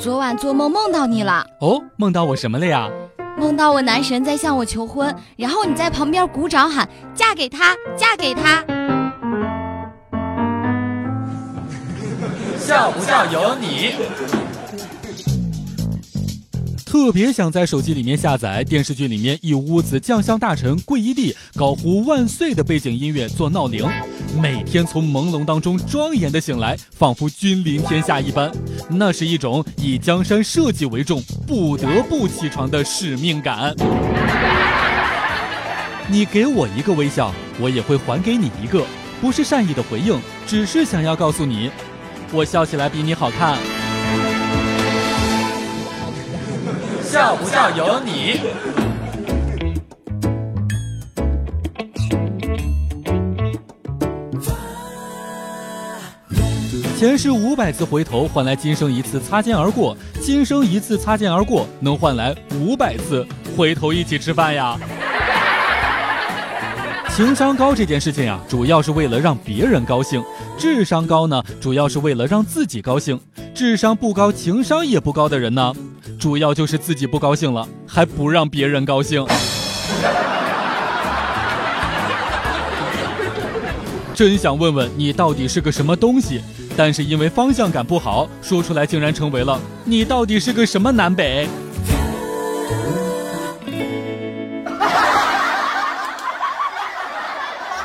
昨晚做梦梦到你了。哦，梦到我什么了呀？梦到我男神在向我求婚，然后你在旁边鼓掌喊“嫁给他，嫁给他”。笑不笑由你。特别想在手机里面下载电视剧里面一屋子将相大臣跪一地高呼万岁的背景音乐做闹铃，每天从朦胧当中庄严的醒来，仿佛君临天下一般。那是一种以江山社稷为重，不得不起床的使命感。你给我一个微笑，我也会还给你一个，不是善意的回应，只是想要告诉你，我笑起来比你好看。笑不笑由你。前世五百次回头，换来今生一次擦肩而过；今生一次擦肩而过，能换来五百次回头一起吃饭呀。情商高这件事情呀，主要是为了让别人高兴；智商高呢，主要是为了让自己高兴。智商不高，情商也不高的人呢，主要就是自己不高兴了，还不让别人高兴。真想问问你到底是个什么东西，但是因为方向感不好，说出来竟然成为了你到底是个什么南北。